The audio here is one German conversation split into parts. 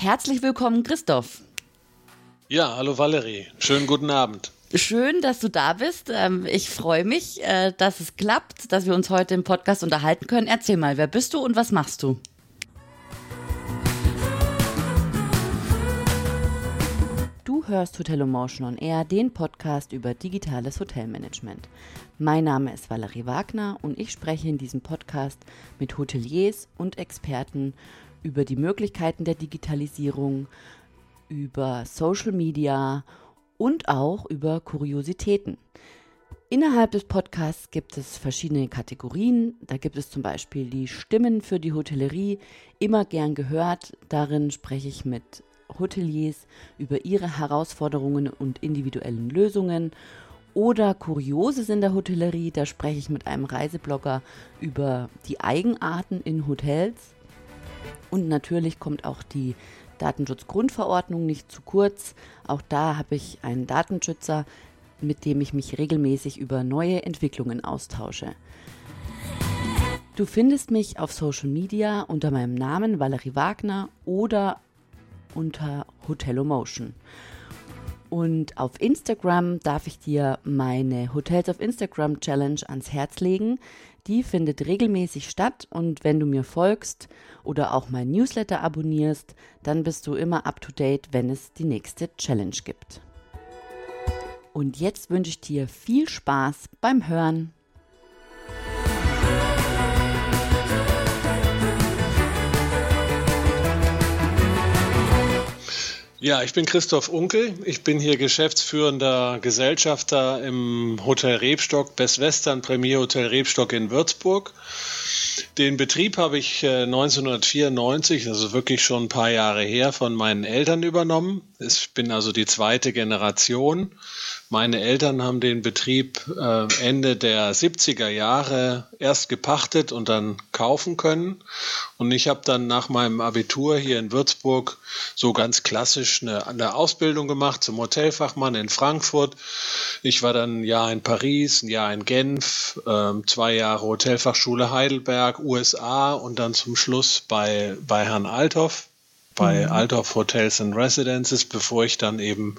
Herzlich willkommen, Christoph. Ja, hallo Valerie. Schönen guten Abend. Schön, dass du da bist. Ähm, ich freue mich, äh, dass es klappt, dass wir uns heute im Podcast unterhalten können. Erzähl mal, wer bist du und was machst du? Du hörst Hotel Motion on Air, den Podcast über digitales Hotelmanagement. Mein Name ist Valerie Wagner und ich spreche in diesem Podcast mit Hoteliers und Experten über die Möglichkeiten der Digitalisierung, über Social Media und auch über Kuriositäten. Innerhalb des Podcasts gibt es verschiedene Kategorien. Da gibt es zum Beispiel die Stimmen für die Hotellerie, immer gern gehört. Darin spreche ich mit Hoteliers über ihre Herausforderungen und individuellen Lösungen. Oder Kurioses in der Hotellerie, da spreche ich mit einem Reiseblogger über die Eigenarten in Hotels. Und natürlich kommt auch die Datenschutzgrundverordnung nicht zu kurz. Auch da habe ich einen Datenschützer, mit dem ich mich regelmäßig über neue Entwicklungen austausche. Du findest mich auf Social Media unter meinem Namen Valerie Wagner oder unter Hotelomotion. Und auf Instagram darf ich dir meine Hotels auf Instagram Challenge ans Herz legen. Die findet regelmäßig statt und wenn du mir folgst oder auch mein Newsletter abonnierst, dann bist du immer up to date, wenn es die nächste Challenge gibt. Und jetzt wünsche ich dir viel Spaß beim Hören. Ja, ich bin Christoph Unkel. Ich bin hier geschäftsführender Gesellschafter im Hotel Rebstock, Best Western Premier Hotel Rebstock in Würzburg. Den Betrieb habe ich 1994, äh, also wirklich schon ein paar Jahre her, von meinen Eltern übernommen. Ich bin also die zweite Generation. Meine Eltern haben den Betrieb äh, Ende der 70er Jahre erst gepachtet und dann kaufen können. Und ich habe dann nach meinem Abitur hier in Würzburg so ganz klassisch eine, eine Ausbildung gemacht zum Hotelfachmann in Frankfurt. Ich war dann ein Jahr in Paris, ein Jahr in Genf, äh, zwei Jahre Hotelfachschule Heidelberg, USA und dann zum Schluss bei, bei Herrn Althoff bei mhm. Althoff Hotels and Residences, bevor ich dann eben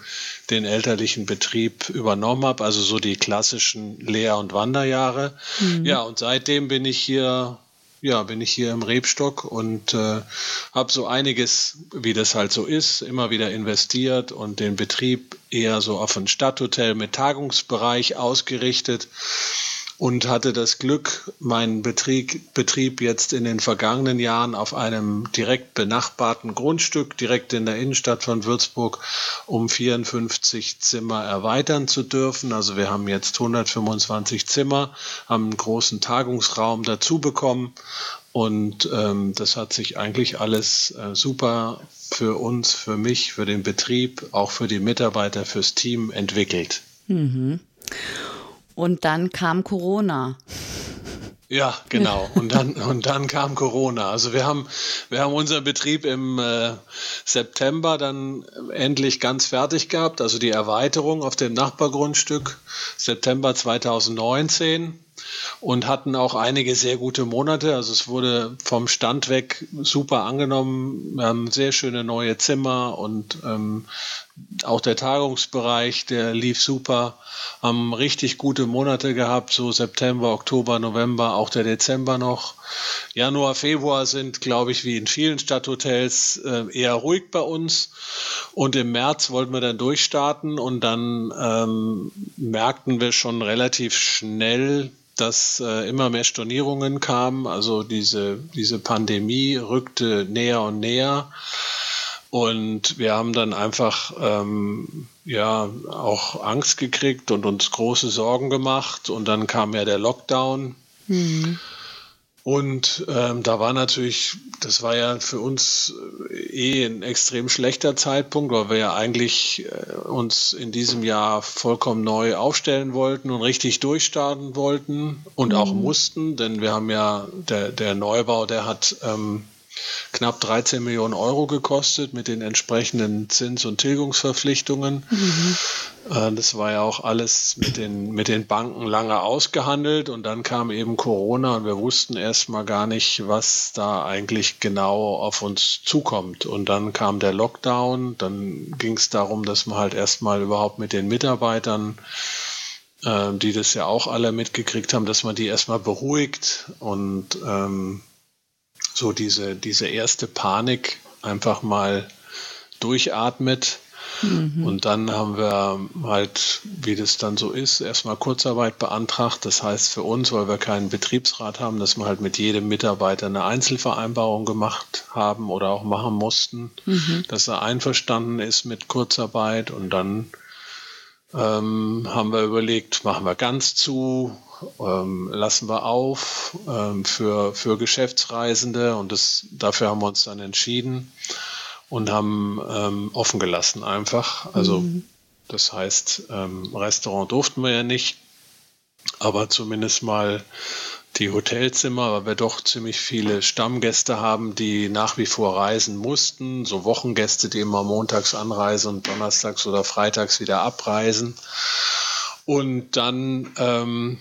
den elterlichen Betrieb übernommen habe, also so die klassischen Lehr- und Wanderjahre. Mhm. Ja, und seitdem bin ich hier ja, bin ich hier im Rebstock und äh, habe so einiges, wie das halt so ist, immer wieder investiert und den Betrieb eher so auf ein Stadthotel mit Tagungsbereich ausgerichtet und hatte das Glück, meinen Betrieb, Betrieb jetzt in den vergangenen Jahren auf einem direkt benachbarten Grundstück, direkt in der Innenstadt von Würzburg, um 54 Zimmer erweitern zu dürfen. Also wir haben jetzt 125 Zimmer, haben einen großen Tagungsraum dazu bekommen und ähm, das hat sich eigentlich alles äh, super für uns, für mich, für den Betrieb, auch für die Mitarbeiter, fürs Team entwickelt. Mhm. Und dann kam Corona. Ja, genau. Und dann, und dann kam Corona. Also wir haben, wir haben unseren Betrieb im äh, September dann endlich ganz fertig gehabt. Also die Erweiterung auf dem Nachbargrundstück September 2019 und hatten auch einige sehr gute Monate. Also es wurde vom Stand weg super angenommen. Wir haben sehr schöne neue Zimmer und ähm, auch der Tagungsbereich, der lief super, haben richtig gute Monate gehabt, so September, Oktober, November, auch der Dezember noch. Januar, Februar sind, glaube ich, wie in vielen Stadthotels äh, eher ruhig bei uns. Und im März wollten wir dann durchstarten und dann ähm, merkten wir schon relativ schnell, dass äh, immer mehr Stornierungen kamen. Also diese, diese Pandemie rückte näher und näher. Und wir haben dann einfach ähm, ja auch Angst gekriegt und uns große Sorgen gemacht. Und dann kam ja der Lockdown. Mhm. Und ähm, da war natürlich, das war ja für uns äh, eh ein extrem schlechter Zeitpunkt, weil wir ja eigentlich äh, uns in diesem Jahr vollkommen neu aufstellen wollten und richtig durchstarten wollten und mhm. auch mussten, denn wir haben ja, der, der Neubau, der hat ähm, knapp 13 Millionen Euro gekostet mit den entsprechenden Zins- und Tilgungsverpflichtungen. Mhm. Äh, das war ja auch alles mit den, mit den Banken lange ausgehandelt und dann kam eben Corona und wir wussten erst mal gar nicht, was da eigentlich genau auf uns zukommt. Und dann kam der Lockdown, dann ging es darum, dass man halt erstmal überhaupt mit den Mitarbeitern äh, die das ja auch alle mitgekriegt haben, dass man die erstmal beruhigt und ähm, so diese, diese erste Panik einfach mal durchatmet. Mhm. Und dann haben wir halt, wie das dann so ist, erstmal Kurzarbeit beantragt. Das heißt für uns, weil wir keinen Betriebsrat haben, dass wir halt mit jedem Mitarbeiter eine Einzelvereinbarung gemacht haben oder auch machen mussten, mhm. dass er einverstanden ist mit Kurzarbeit. Und dann ähm, haben wir überlegt, machen wir ganz zu, ähm, lassen wir auf ähm, für, für Geschäftsreisende und das, dafür haben wir uns dann entschieden und haben ähm, offen gelassen einfach. Also mhm. das heißt, ähm, Restaurant durften wir ja nicht, aber zumindest mal die Hotelzimmer, weil wir doch ziemlich viele Stammgäste haben, die nach wie vor reisen mussten. So Wochengäste, die immer montags anreisen und donnerstags oder freitags wieder abreisen. Und dann ähm,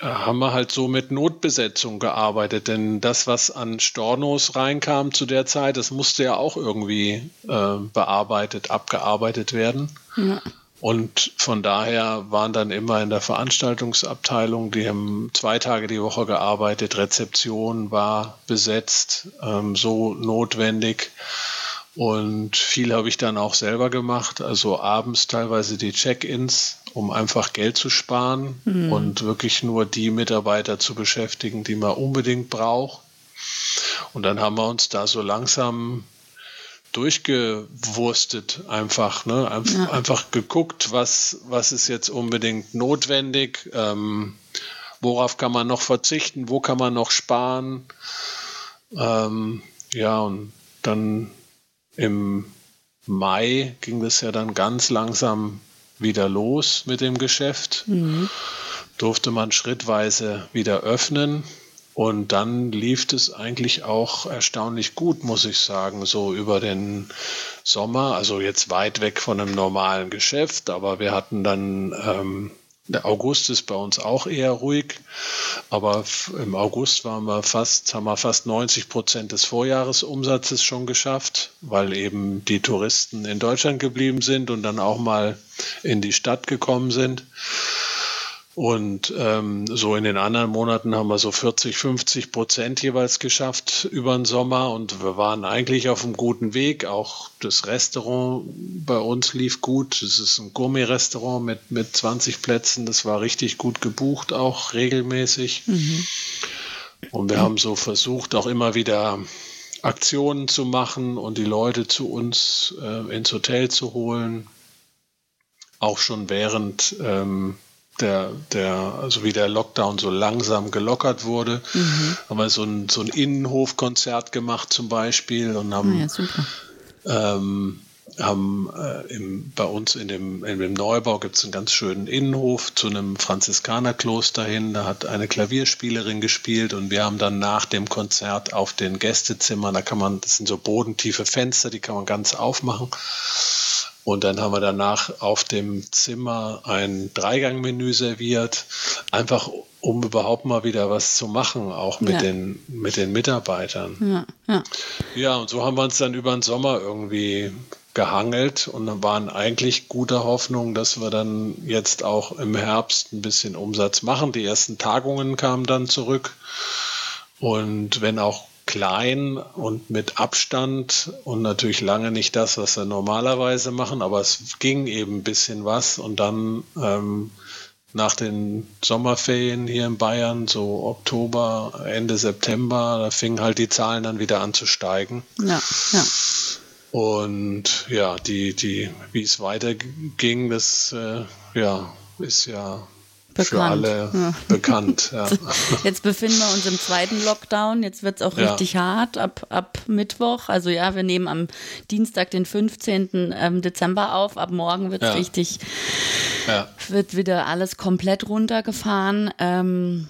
haben wir halt so mit Notbesetzung gearbeitet, denn das, was an Stornos reinkam zu der Zeit, das musste ja auch irgendwie äh, bearbeitet, abgearbeitet werden. Ja. Und von daher waren dann immer in der Veranstaltungsabteilung, die haben zwei Tage die Woche gearbeitet, Rezeption war besetzt, ähm, so notwendig. Und viel habe ich dann auch selber gemacht, also abends teilweise die Check-ins, um einfach Geld zu sparen mhm. und wirklich nur die Mitarbeiter zu beschäftigen, die man unbedingt braucht. Und dann haben wir uns da so langsam durchgewurstet einfach, ne? Einf ja. Einfach geguckt, was, was ist jetzt unbedingt notwendig, ähm, worauf kann man noch verzichten, wo kann man noch sparen. Ähm, ja, und dann im Mai ging das ja dann ganz langsam wieder los mit dem Geschäft. Mhm. Durfte man schrittweise wieder öffnen. Und dann lief es eigentlich auch erstaunlich gut, muss ich sagen, so über den Sommer. Also jetzt weit weg von einem normalen Geschäft, aber wir hatten dann, ähm, der August ist bei uns auch eher ruhig, aber im August waren wir fast, haben wir fast 90 Prozent des Vorjahresumsatzes schon geschafft, weil eben die Touristen in Deutschland geblieben sind und dann auch mal in die Stadt gekommen sind. Und ähm, so in den anderen Monaten haben wir so 40, 50 Prozent jeweils geschafft über den Sommer und wir waren eigentlich auf einem guten Weg. Auch das Restaurant bei uns lief gut. Es ist ein Gourmet-Restaurant mit, mit 20 Plätzen. Das war richtig gut gebucht, auch regelmäßig. Mhm. Und wir haben so versucht, auch immer wieder Aktionen zu machen und die Leute zu uns äh, ins Hotel zu holen. Auch schon während ähm, der, der, also wie der Lockdown so langsam gelockert wurde, mhm. haben wir so ein, so ein Innenhofkonzert gemacht zum Beispiel und haben, ah, ja, ähm, haben äh, im, bei uns in dem, in dem Neubau gibt es einen ganz schönen Innenhof zu einem Franziskanerkloster hin. Da hat eine Klavierspielerin gespielt und wir haben dann nach dem Konzert auf den Gästezimmern, da kann man, das sind so bodentiefe Fenster, die kann man ganz aufmachen und dann haben wir danach auf dem Zimmer ein Dreigangmenü serviert, einfach um überhaupt mal wieder was zu machen, auch mit, ja. den, mit den Mitarbeitern. Ja, ja. ja, und so haben wir uns dann über den Sommer irgendwie gehangelt und waren eigentlich guter Hoffnung, dass wir dann jetzt auch im Herbst ein bisschen Umsatz machen. Die ersten Tagungen kamen dann zurück. Und wenn auch klein und mit Abstand und natürlich lange nicht das, was wir normalerweise machen, aber es ging eben ein bisschen was und dann ähm, nach den Sommerferien hier in Bayern, so Oktober, Ende September, da fingen halt die Zahlen dann wieder an zu steigen. Ja, ja. Und ja, die, die, wie es weiterging, das äh, ja, ist ja bekannt. für alle ja. bekannt. Ja. Jetzt befinden wir uns im zweiten Lockdown. Jetzt wird es auch ja. richtig hart ab, ab Mittwoch. Also ja, wir nehmen am Dienstag, den 15. Ähm, Dezember auf. Ab morgen wird es richtig, wird wieder alles komplett runtergefahren. Ähm,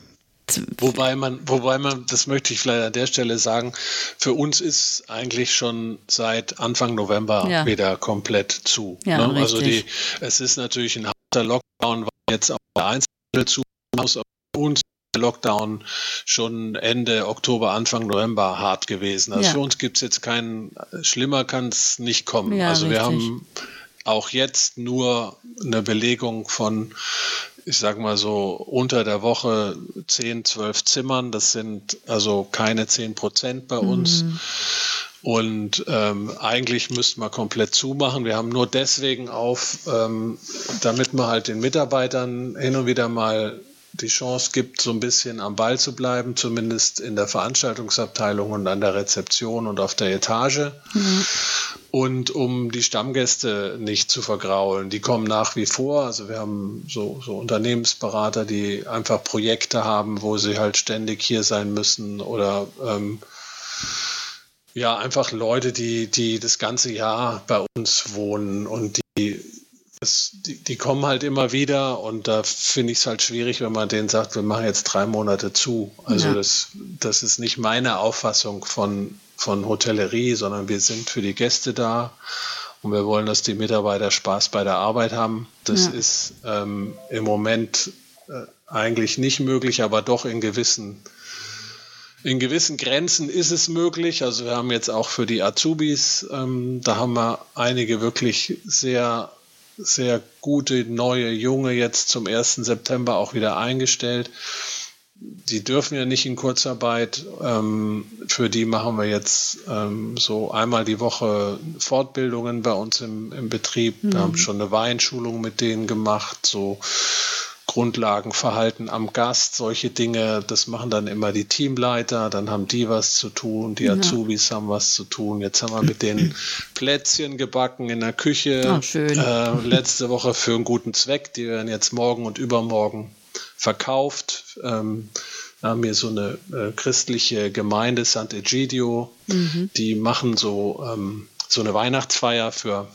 Wobei man, wobei man, das möchte ich vielleicht an der Stelle sagen, für uns ist eigentlich schon seit Anfang November ja. wieder komplett zu. Ja, ne? Also die, es ist natürlich ein harter Lockdown, weil jetzt auch der Einzelhandel zu muss, uns der Lockdown schon Ende Oktober, Anfang November hart gewesen. Also ja. für uns gibt es jetzt keinen, schlimmer kann es nicht kommen. Ja, also richtig. wir haben auch jetzt nur eine Belegung von ich sag mal so, unter der Woche 10, 12 Zimmern. Das sind also keine 10 Prozent bei uns. Mhm. Und ähm, eigentlich müssten wir komplett zumachen. Wir haben nur deswegen auf, ähm, damit man halt den Mitarbeitern hin und wieder mal die Chance gibt, so ein bisschen am Ball zu bleiben, zumindest in der Veranstaltungsabteilung und an der Rezeption und auf der Etage. Mhm. Und um die Stammgäste nicht zu vergraulen, die kommen nach wie vor. Also wir haben so, so Unternehmensberater, die einfach Projekte haben, wo sie halt ständig hier sein müssen oder ähm, ja, einfach Leute, die, die das ganze Jahr bei uns wohnen und die das, die, die, kommen halt immer wieder und da finde ich es halt schwierig, wenn man denen sagt, wir machen jetzt drei Monate zu. Also ja. das, das ist nicht meine Auffassung von, von Hotellerie, sondern wir sind für die Gäste da und wir wollen, dass die Mitarbeiter Spaß bei der Arbeit haben. Das ja. ist ähm, im Moment äh, eigentlich nicht möglich, aber doch in gewissen in gewissen Grenzen ist es möglich. Also wir haben jetzt auch für die Azubis, ähm, da haben wir einige wirklich sehr sehr gute neue Junge jetzt zum 1. September auch wieder eingestellt. Die dürfen ja nicht in Kurzarbeit. Ähm, für die machen wir jetzt ähm, so einmal die Woche Fortbildungen bei uns im, im Betrieb. Mhm. Wir haben schon eine Weinschulung mit denen gemacht, so Grundlagenverhalten am Gast, solche Dinge, das machen dann immer die Teamleiter, dann haben die was zu tun, die Azubis haben was zu tun. Jetzt haben wir mit den Plätzchen gebacken in der Küche. Oh, schön. Äh, letzte Woche für einen guten Zweck, die werden jetzt morgen und übermorgen verkauft. Ähm, wir haben hier so eine äh, christliche Gemeinde, Sant'Egidio, mhm. die machen so, ähm, so eine Weihnachtsfeier für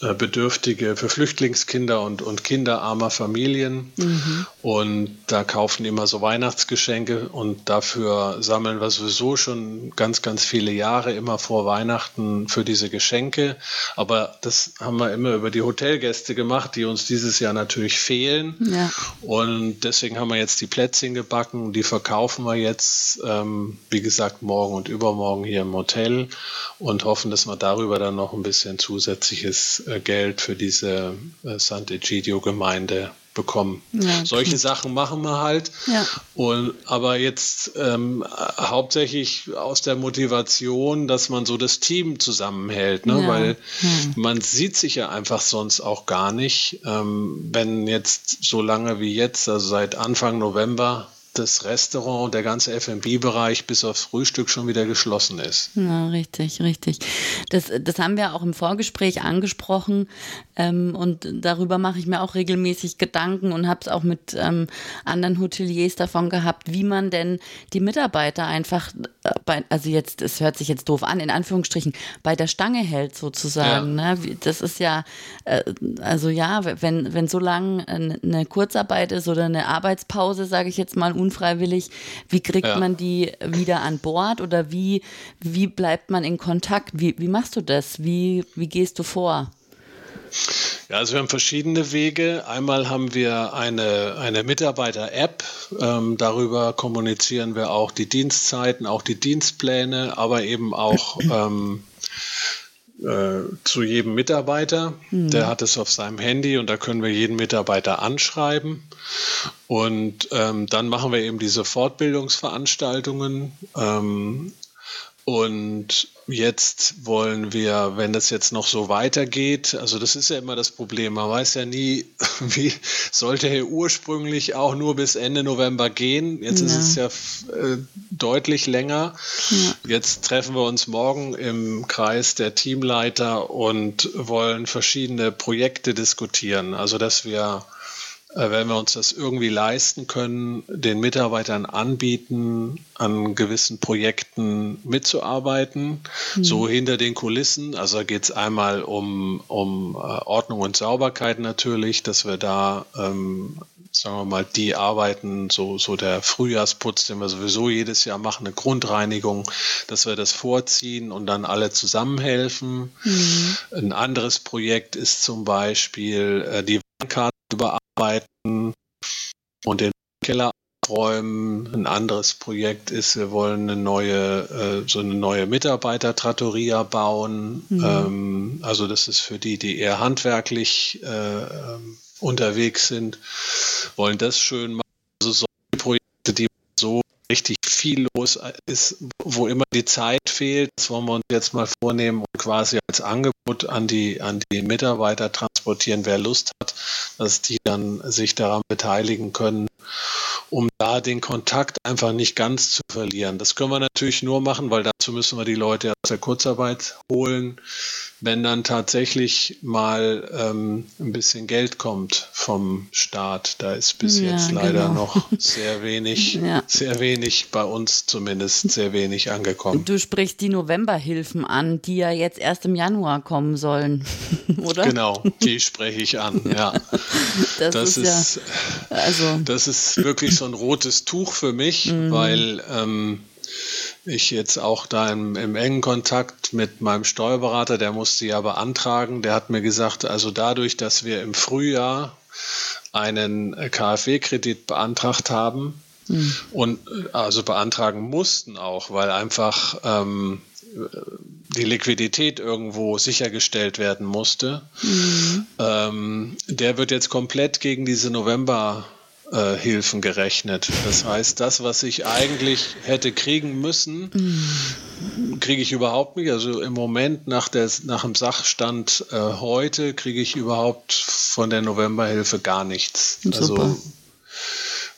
Bedürftige, für Flüchtlingskinder und, und Kinder armer Familien. Mhm. Und da kaufen immer so Weihnachtsgeschenke und dafür sammeln wir sowieso schon ganz, ganz viele Jahre immer vor Weihnachten für diese Geschenke. Aber das haben wir immer über die Hotelgäste gemacht, die uns dieses Jahr natürlich fehlen. Ja. Und deswegen haben wir jetzt die Plätzchen gebacken. Die verkaufen wir jetzt, ähm, wie gesagt, morgen und übermorgen hier im Hotel und hoffen, dass wir darüber dann noch ein bisschen zusätzliches äh, Geld für diese äh, Sant'Egidio-Gemeinde bekommen. Ja. Solche Sachen machen wir halt. Ja. Und, aber jetzt ähm, hauptsächlich aus der Motivation, dass man so das Team zusammenhält, ne? Ja. weil hm. man sieht sich ja einfach sonst auch gar nicht, ähm, wenn jetzt so lange wie jetzt, also seit Anfang November, das Restaurant und der ganze F&B-Bereich bis aufs Frühstück schon wieder geschlossen ist. Ja, richtig, richtig. Das, das haben wir auch im Vorgespräch angesprochen ähm, und darüber mache ich mir auch regelmäßig Gedanken und habe es auch mit ähm, anderen Hoteliers davon gehabt, wie man denn die Mitarbeiter einfach, äh, bei, also jetzt, es hört sich jetzt doof an, in Anführungsstrichen, bei der Stange hält sozusagen. Ja. Ne? Das ist ja, äh, also ja, wenn, wenn so lange eine Kurzarbeit ist oder eine Arbeitspause, sage ich jetzt mal, unfreiwillig. Wie kriegt ja. man die wieder an Bord oder wie, wie bleibt man in Kontakt? Wie, wie machst du das? Wie, wie gehst du vor? Ja, also wir haben verschiedene Wege. Einmal haben wir eine, eine Mitarbeiter-App. Ähm, darüber kommunizieren wir auch die Dienstzeiten, auch die Dienstpläne, aber eben auch ähm, äh, zu jedem Mitarbeiter. Mhm. Der hat es auf seinem Handy und da können wir jeden Mitarbeiter anschreiben. Und ähm, dann machen wir eben diese Fortbildungsveranstaltungen. Ähm, und jetzt wollen wir, wenn das jetzt noch so weitergeht, also das ist ja immer das Problem, man weiß ja nie, wie sollte er ursprünglich auch nur bis Ende November gehen. Jetzt ja. ist es ja äh, deutlich länger. Ja. Jetzt treffen wir uns morgen im Kreis der Teamleiter und wollen verschiedene Projekte diskutieren. Also dass wir wenn wir uns das irgendwie leisten können, den Mitarbeitern anbieten, an gewissen Projekten mitzuarbeiten, mhm. so hinter den Kulissen. Also da geht es einmal um, um äh, Ordnung und Sauberkeit natürlich, dass wir da ähm, sagen wir mal, die arbeiten, so, so der Frühjahrsputz, den wir sowieso jedes Jahr machen, eine Grundreinigung, dass wir das vorziehen und dann alle zusammenhelfen. Mhm. Ein anderes Projekt ist zum Beispiel äh, die Warnkarte überarbeiten und den Keller aufräumen. Ein anderes Projekt ist, wir wollen eine neue, äh, so eine neue Mitarbeiter-Trattoria bauen. Mhm. Ähm, also das ist für die, die eher handwerklich äh, ähm, unterwegs sind, wollen das schön machen. Also solche Projekte, die so richtig viel los ist, wo immer die Zeit fehlt, das wollen wir uns jetzt mal vornehmen und quasi als Angebot an die, an die Mitarbeiter transportieren, wer Lust hat, dass die dann sich daran beteiligen können um da den Kontakt einfach nicht ganz zu verlieren. Das können wir natürlich nur machen, weil dazu müssen wir die Leute aus der Kurzarbeit holen wenn dann tatsächlich mal ähm, ein bisschen Geld kommt vom Staat. Da ist bis ja, jetzt leider genau. noch sehr wenig, ja. sehr wenig bei uns zumindest sehr wenig angekommen. Du sprichst die Novemberhilfen an, die ja jetzt erst im Januar kommen sollen, oder? Genau, die spreche ich an, ja. Das, das ist, ist ja, also das ist wirklich so ein rotes Tuch für mich, mhm. weil ähm, ich jetzt auch da im, im, engen Kontakt mit meinem Steuerberater, der musste ja beantragen, der hat mir gesagt, also dadurch, dass wir im Frühjahr einen KfW-Kredit beantragt haben mhm. und also beantragen mussten auch, weil einfach ähm, die Liquidität irgendwo sichergestellt werden musste, mhm. ähm, der wird jetzt komplett gegen diese November äh, Hilfen gerechnet. Das heißt, das, was ich eigentlich hätte kriegen müssen, mhm. kriege ich überhaupt nicht. Also im Moment nach, der, nach dem Sachstand äh, heute kriege ich überhaupt von der Novemberhilfe gar nichts. Super. Also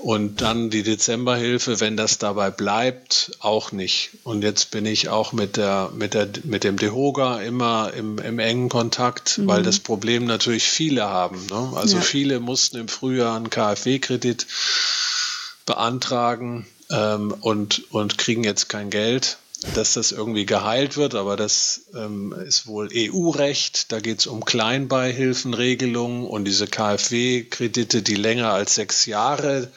und dann die Dezemberhilfe, wenn das dabei bleibt, auch nicht. Und jetzt bin ich auch mit, der, mit, der, mit dem DeHoga immer im, im engen Kontakt, mhm. weil das Problem natürlich viele haben. Ne? Also ja. viele mussten im Frühjahr einen KfW-Kredit beantragen ähm, und, und kriegen jetzt kein Geld dass das irgendwie geheilt wird, aber das ähm, ist wohl EU-Recht. Da geht es um Kleinbeihilfenregelungen und diese KfW-Kredite, die länger als sechs Jahre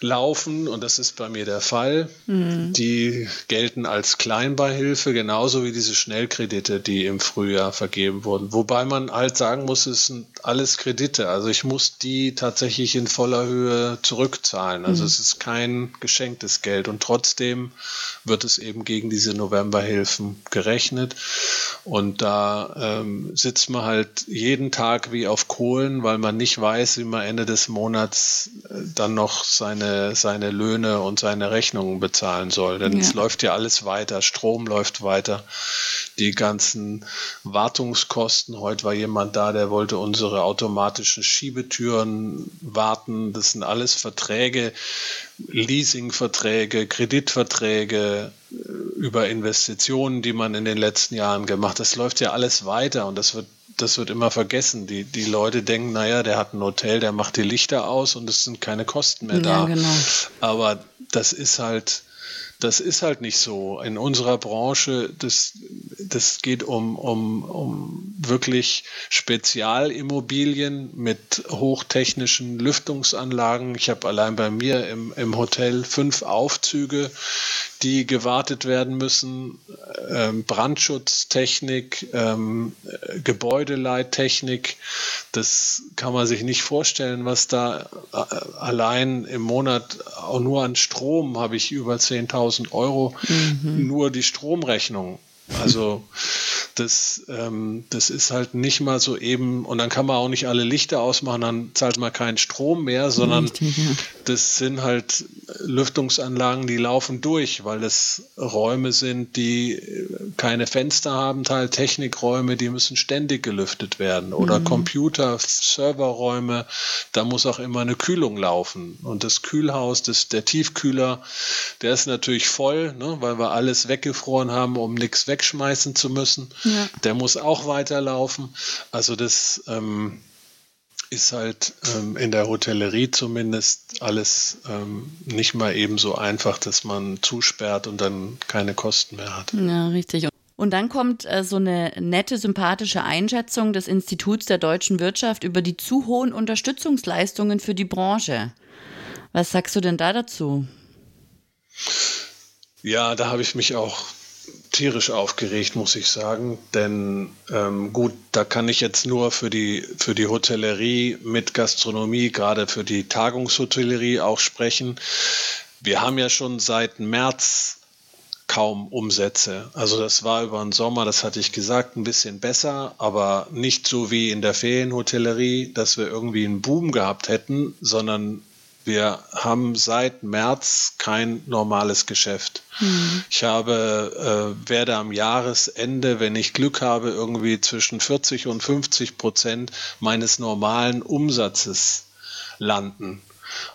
laufen, und das ist bei mir der Fall. Mhm. Die gelten als Kleinbeihilfe, genauso wie diese Schnellkredite, die im Frühjahr vergeben wurden. Wobei man halt sagen muss, es sind alles Kredite. Also ich muss die tatsächlich in voller Höhe zurückzahlen. Also mhm. es ist kein geschenktes Geld. Und trotzdem wird es eben gegen diese Novemberhilfen gerechnet. Und da ähm, sitzt man halt jeden Tag wie auf Kohlen, weil man nicht weiß, wie man Ende des Monats äh, dann noch seine seine, seine Löhne und seine Rechnungen bezahlen soll. Denn ja. es läuft ja alles weiter, Strom läuft weiter, die ganzen Wartungskosten. Heute war jemand da, der wollte unsere automatischen Schiebetüren warten. Das sind alles Verträge, Leasingverträge, Kreditverträge äh, über Investitionen, die man in den letzten Jahren gemacht hat. Das läuft ja alles weiter und das wird das wird immer vergessen. Die, die Leute denken, naja, der hat ein Hotel, der macht die Lichter aus und es sind keine Kosten mehr da. Ja, genau. Aber das ist halt, das ist halt nicht so. In unserer Branche, das, das geht um, um, um wirklich Spezialimmobilien mit hochtechnischen Lüftungsanlagen. Ich habe allein bei mir im, im Hotel fünf Aufzüge, die gewartet werden müssen, ähm, Brandschutztechnik, ähm, Gebäudeleittechnik. Das kann man sich nicht vorstellen, was da äh, allein im Monat auch nur an Strom habe ich über 10.000 Euro, mhm. nur die Stromrechnung. Also das, ähm, das ist halt nicht mal so eben, und dann kann man auch nicht alle Lichter ausmachen, dann zahlt man keinen Strom mehr, sondern das sind halt Lüftungsanlagen, die laufen durch, weil es Räume sind, die keine Fenster haben, Teil Technikräume, die müssen ständig gelüftet werden. Oder mhm. Computer, Serverräume, da muss auch immer eine Kühlung laufen. Und das Kühlhaus, das, der Tiefkühler, der ist natürlich voll, ne, weil wir alles weggefroren haben, um nichts wegschmeißen zu müssen. Ja. Der muss auch weiterlaufen. Also das ähm, ist halt ähm, in der Hotellerie zumindest alles ähm, nicht mal eben so einfach, dass man zusperrt und dann keine Kosten mehr hat. Ja, richtig. Und dann kommt äh, so eine nette, sympathische Einschätzung des Instituts der deutschen Wirtschaft über die zu hohen Unterstützungsleistungen für die Branche. Was sagst du denn da dazu? Ja, da habe ich mich auch tierisch aufgeregt, muss ich sagen. Denn ähm, gut, da kann ich jetzt nur für die, für die Hotellerie mit Gastronomie, gerade für die Tagungshotellerie auch sprechen. Wir haben ja schon seit März kaum Umsätze. Also das war über den Sommer, das hatte ich gesagt, ein bisschen besser, aber nicht so wie in der Ferienhotellerie, dass wir irgendwie einen Boom gehabt hätten, sondern wir haben seit März kein normales Geschäft. Mhm. Ich habe, äh, werde am Jahresende, wenn ich Glück habe, irgendwie zwischen 40 und 50 Prozent meines normalen Umsatzes landen.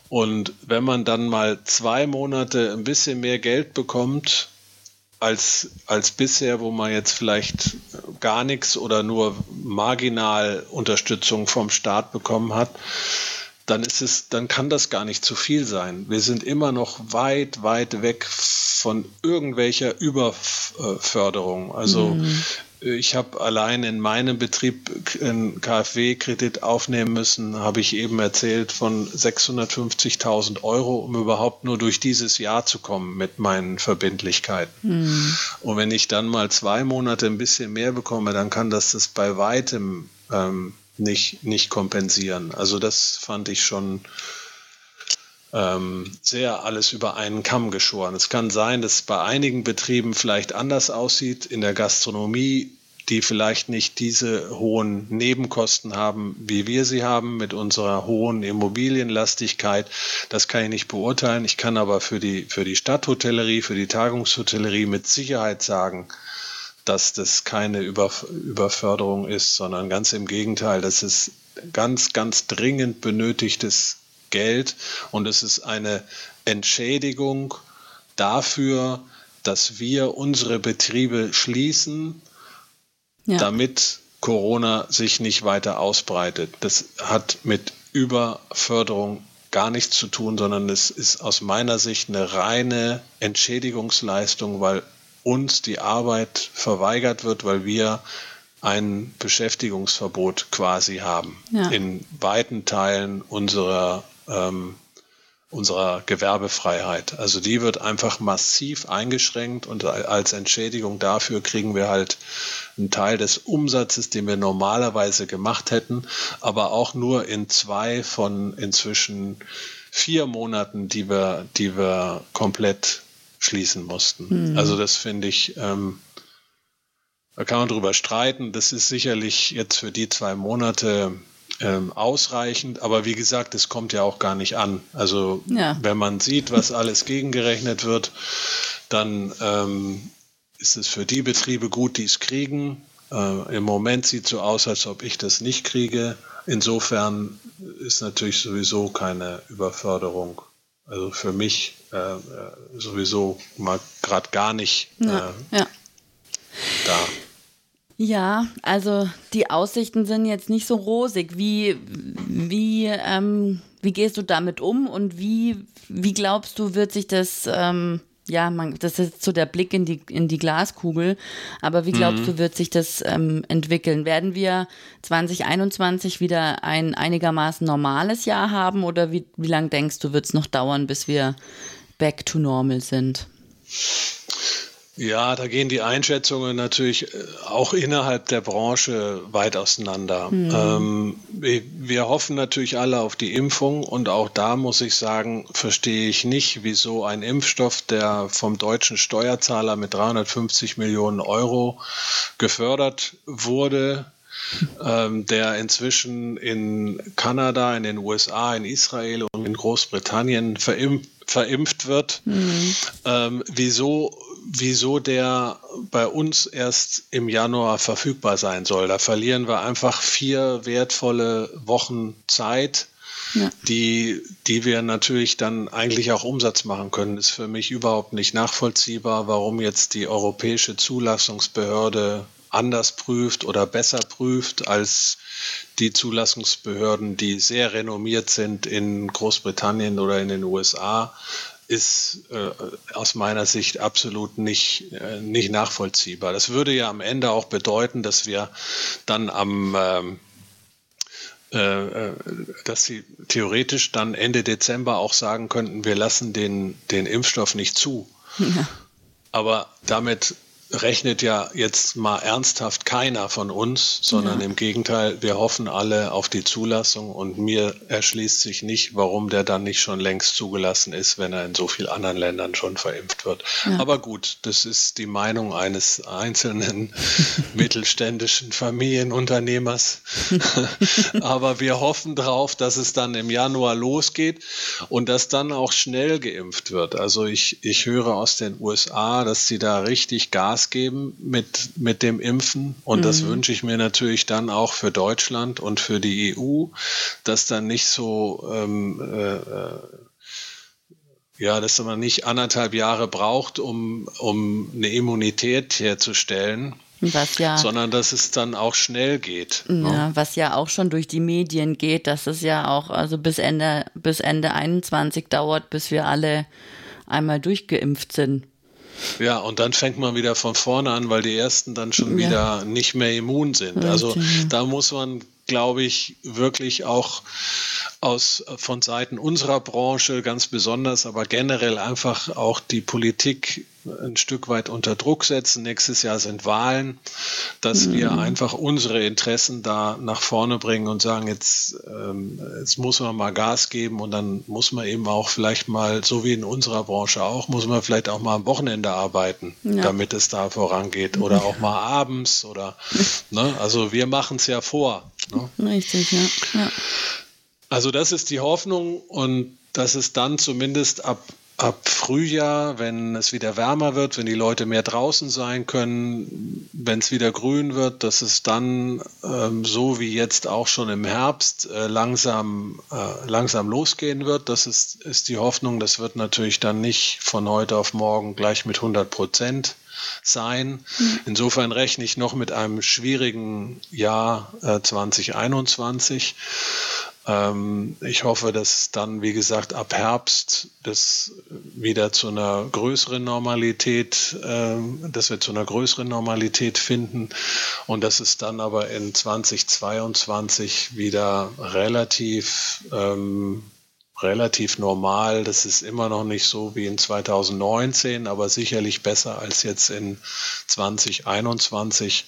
Und wenn man dann mal zwei Monate ein bisschen mehr Geld bekommt, als, als bisher, wo man jetzt vielleicht gar nichts oder nur marginal Unterstützung vom Staat bekommen hat, dann ist es, dann kann das gar nicht zu viel sein. Wir sind immer noch weit, weit weg von irgendwelcher Überförderung. Also mhm. Ich habe allein in meinem Betrieb einen KfW-Kredit aufnehmen müssen, habe ich eben erzählt, von 650.000 Euro, um überhaupt nur durch dieses Jahr zu kommen mit meinen Verbindlichkeiten. Mhm. Und wenn ich dann mal zwei Monate ein bisschen mehr bekomme, dann kann das das bei weitem ähm, nicht, nicht kompensieren. Also das fand ich schon ähm, sehr alles über einen Kamm geschoren. Es kann sein, dass es bei einigen Betrieben vielleicht anders aussieht. In der Gastronomie, die vielleicht nicht diese hohen Nebenkosten haben, wie wir sie haben mit unserer hohen Immobilienlastigkeit. Das kann ich nicht beurteilen. Ich kann aber für die, für die Stadthotellerie, für die Tagungshotellerie mit Sicherheit sagen, dass das keine Überförderung ist, sondern ganz im Gegenteil, das ist ganz, ganz dringend benötigtes Geld und es ist eine Entschädigung dafür, dass wir unsere Betriebe schließen, ja. damit Corona sich nicht weiter ausbreitet. Das hat mit Überförderung gar nichts zu tun, sondern es ist aus meiner Sicht eine reine Entschädigungsleistung, weil uns die Arbeit verweigert wird, weil wir ein Beschäftigungsverbot quasi haben ja. in weiten Teilen unserer ähm, unserer Gewerbefreiheit. Also die wird einfach massiv eingeschränkt und als Entschädigung dafür kriegen wir halt einen Teil des Umsatzes, den wir normalerweise gemacht hätten, aber auch nur in zwei von inzwischen vier Monaten, die wir, die wir komplett schließen mussten. Mhm. Also das finde ich, ähm, da kann man drüber streiten. Das ist sicherlich jetzt für die zwei Monate ähm, ausreichend. Aber wie gesagt, es kommt ja auch gar nicht an. Also ja. wenn man sieht, was alles gegengerechnet wird, dann ähm, ist es für die Betriebe gut, die es kriegen. Äh, Im Moment sieht es so aus, als ob ich das nicht kriege. Insofern ist natürlich sowieso keine Überförderung. Also für mich äh, sowieso mal gerade gar nicht äh, ja, ja. da. Ja, also die Aussichten sind jetzt nicht so rosig. Wie, wie, ähm, wie gehst du damit um und wie, wie glaubst du, wird sich das, ähm, ja, man, das ist so der Blick in die, in die Glaskugel, aber wie glaubst mhm. du, wird sich das ähm, entwickeln? Werden wir 2021 wieder ein einigermaßen normales Jahr haben oder wie, wie lange denkst du, wird es noch dauern, bis wir back to normal sind? Ja, da gehen die Einschätzungen natürlich äh, auch innerhalb der Branche weit auseinander. Mhm. Ähm, wir hoffen natürlich alle auf die Impfung und auch da muss ich sagen, verstehe ich nicht, wieso ein Impfstoff, der vom deutschen Steuerzahler mit 350 Millionen Euro gefördert wurde, ähm, der inzwischen in Kanada, in den USA, in Israel und in Großbritannien verimpft, verimpft wird. Mhm. Ähm, wieso wieso der bei uns erst im Januar verfügbar sein soll. Da verlieren wir einfach vier wertvolle Wochen Zeit, ja. die, die wir natürlich dann eigentlich auch Umsatz machen können. Ist für mich überhaupt nicht nachvollziehbar, warum jetzt die europäische Zulassungsbehörde anders prüft oder besser prüft als die Zulassungsbehörden, die sehr renommiert sind in Großbritannien oder in den USA ist äh, aus meiner Sicht absolut nicht, äh, nicht nachvollziehbar. Das würde ja am Ende auch bedeuten, dass wir dann am ähm, äh, äh, dass sie theoretisch dann Ende Dezember auch sagen könnten, wir lassen den, den Impfstoff nicht zu. Ja. Aber damit rechnet ja jetzt mal ernsthaft keiner von uns, sondern ja. im Gegenteil, wir hoffen alle auf die Zulassung und mir erschließt sich nicht, warum der dann nicht schon längst zugelassen ist, wenn er in so vielen anderen Ländern schon verimpft wird. Ja. Aber gut, das ist die Meinung eines einzelnen mittelständischen Familienunternehmers. Aber wir hoffen darauf, dass es dann im Januar losgeht und dass dann auch schnell geimpft wird. Also ich, ich höre aus den USA, dass sie da richtig Gas Gas geben mit, mit dem Impfen. Und mhm. das wünsche ich mir natürlich dann auch für Deutschland und für die EU, dass dann nicht so, ähm, äh, äh, ja, dass man nicht anderthalb Jahre braucht, um, um eine Immunität herzustellen. Was ja, sondern dass es dann auch schnell geht. Ja, ne? was ja auch schon durch die Medien geht, dass es ja auch also bis Ende bis Ende 21 dauert, bis wir alle einmal durchgeimpft sind. Ja, und dann fängt man wieder von vorne an, weil die ersten dann schon ja. wieder nicht mehr immun sind. Also da muss man, glaube ich, wirklich auch aus, von Seiten unserer Branche ganz besonders, aber generell einfach auch die Politik ein Stück weit unter Druck setzen. Nächstes Jahr sind Wahlen, dass mhm. wir einfach unsere Interessen da nach vorne bringen und sagen, jetzt, ähm, jetzt muss man mal Gas geben und dann muss man eben auch vielleicht mal, so wie in unserer Branche auch, muss man vielleicht auch mal am Wochenende arbeiten, ja. damit es da vorangeht oder auch mal abends oder, ne? also wir machen es ja vor. Ne? Richtig, ja. ja. Also das ist die Hoffnung und dass es dann zumindest ab ab Frühjahr, wenn es wieder wärmer wird, wenn die Leute mehr draußen sein können, wenn es wieder grün wird, dass es dann ähm, so wie jetzt auch schon im Herbst äh, langsam, äh, langsam losgehen wird. Das ist, ist die Hoffnung. Das wird natürlich dann nicht von heute auf morgen gleich mit 100 Prozent sein. Mhm. Insofern rechne ich noch mit einem schwierigen Jahr äh, 2021. Ähm, ich hoffe, dass dann, wie gesagt, ab Herbst das wieder zu einer größeren Normalität, äh, dass wir zu einer größeren Normalität finden und dass es dann aber in 2022 wieder relativ ähm, relativ normal. Das ist immer noch nicht so wie in 2019, aber sicherlich besser als jetzt in 2021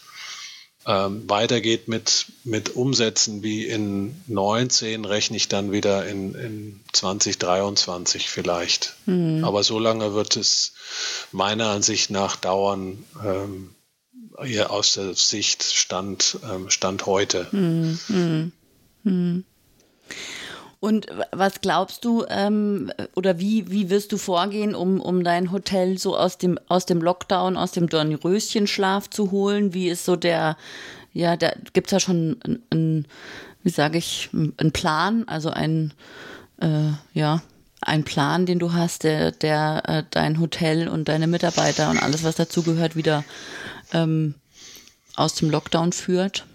ähm, weitergeht mit, mit Umsätzen wie in 19, rechne ich dann wieder in, in 2023 vielleicht. Mhm. Aber so lange wird es meiner Ansicht nach dauern, ähm, hier aus der Sicht Stand, ähm, Stand heute. Mhm. Mhm. Und was glaubst du ähm, oder wie, wie wirst du vorgehen, um, um dein Hotel so aus dem, aus dem Lockdown, aus dem Dornröschenschlaf zu holen? Wie ist so der, ja, da gibt es ja schon ein, wie sage ich, einen Plan, also ein, äh, ja, ein Plan, den du hast, der, der äh, dein Hotel und deine Mitarbeiter und alles, was dazugehört, wieder ähm, aus dem Lockdown führt?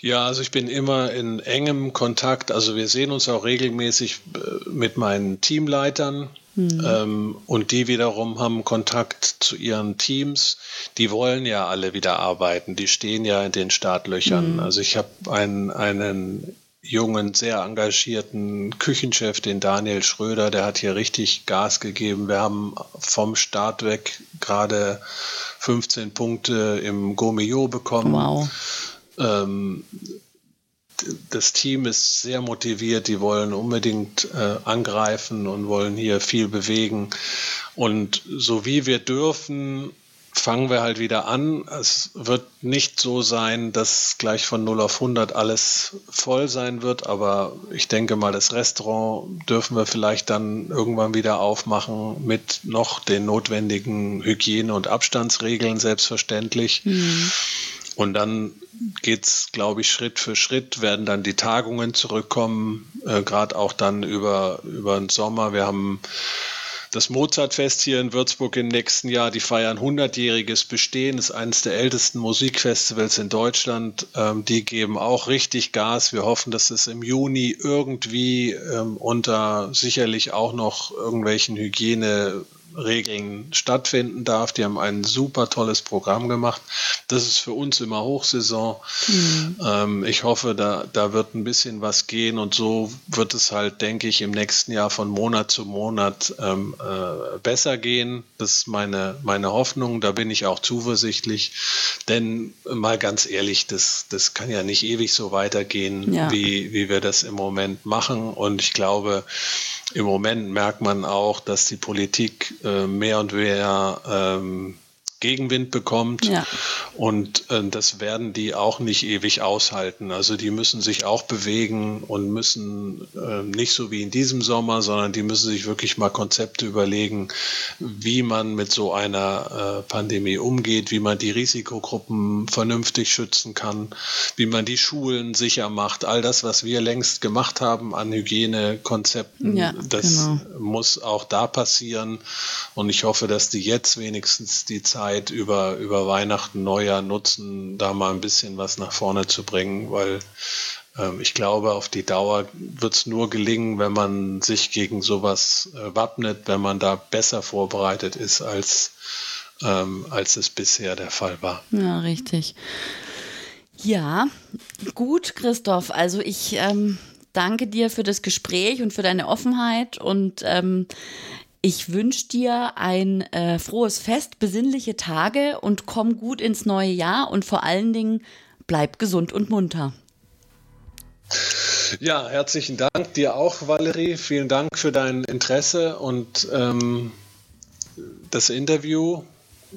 Ja, also ich bin immer in engem Kontakt. Also wir sehen uns auch regelmäßig äh, mit meinen Teamleitern. Mhm. Ähm, und die wiederum haben Kontakt zu ihren Teams. Die wollen ja alle wieder arbeiten. Die stehen ja in den Startlöchern. Mhm. Also ich habe einen, einen jungen, sehr engagierten Küchenchef, den Daniel Schröder, der hat hier richtig Gas gegeben. Wir haben vom Start weg gerade 15 Punkte im Gomio bekommen. Wow. Ähm, das Team ist sehr motiviert, die wollen unbedingt äh, angreifen und wollen hier viel bewegen. Und so wie wir dürfen, fangen wir halt wieder an. Es wird nicht so sein, dass gleich von 0 auf 100 alles voll sein wird, aber ich denke mal, das Restaurant dürfen wir vielleicht dann irgendwann wieder aufmachen mit noch den notwendigen Hygiene- und Abstandsregeln, selbstverständlich. Mhm. Und dann geht es, glaube ich, Schritt für Schritt, werden dann die Tagungen zurückkommen, äh, gerade auch dann über, über den Sommer. Wir haben das Mozartfest hier in Würzburg im nächsten Jahr, die feiern 100-jähriges Bestehen, ist eines der ältesten Musikfestivals in Deutschland. Ähm, die geben auch richtig Gas. Wir hoffen, dass es im Juni irgendwie ähm, unter sicherlich auch noch irgendwelchen Hygiene Regeln stattfinden darf. Die haben ein super tolles Programm gemacht. Das ist für uns immer Hochsaison. Mhm. Ähm, ich hoffe, da, da wird ein bisschen was gehen und so wird es halt, denke ich, im nächsten Jahr von Monat zu Monat ähm, äh, besser gehen. Das ist meine, meine Hoffnung. Da bin ich auch zuversichtlich. Denn mal ganz ehrlich, das, das kann ja nicht ewig so weitergehen, ja. wie, wie wir das im Moment machen. Und ich glaube, im Moment merkt man auch, dass die Politik äh, mehr und mehr ähm, Gegenwind bekommt. Ja. Und äh, das werden die auch nicht ewig aushalten. Also die müssen sich auch bewegen und müssen äh, nicht so wie in diesem Sommer, sondern die müssen sich wirklich mal Konzepte überlegen, wie man mit so einer äh, Pandemie umgeht, wie man die Risikogruppen vernünftig schützen kann, wie man die Schulen sicher macht. All das, was wir längst gemacht haben an Hygienekonzepten, ja, das genau. muss auch da passieren. Und ich hoffe, dass die jetzt wenigstens die Zeit Zeit über, über Weihnachten, Neujahr nutzen, da mal ein bisschen was nach vorne zu bringen, weil ähm, ich glaube, auf die Dauer wird es nur gelingen, wenn man sich gegen sowas äh, wappnet, wenn man da besser vorbereitet ist, als, ähm, als es bisher der Fall war. Ja, richtig. Ja, gut, Christoph. Also ich ähm, danke dir für das Gespräch und für deine Offenheit und ähm, ich wünsche dir ein äh, frohes Fest, besinnliche Tage und komm gut ins neue Jahr und vor allen Dingen bleib gesund und munter. Ja, herzlichen Dank dir auch, Valerie. Vielen Dank für dein Interesse und ähm, das Interview.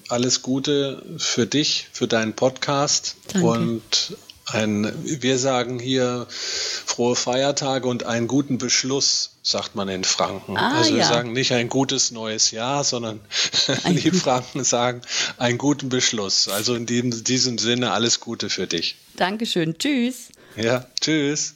Alles Gute für dich, für deinen Podcast Danke. und ein, wir sagen hier frohe Feiertage und einen guten Beschluss, sagt man in Franken. Ah, also wir ja. sagen nicht ein gutes neues Jahr, sondern die Franken sagen einen guten Beschluss. Also in diesem, diesem Sinne alles Gute für dich. Dankeschön. Tschüss. Ja, tschüss.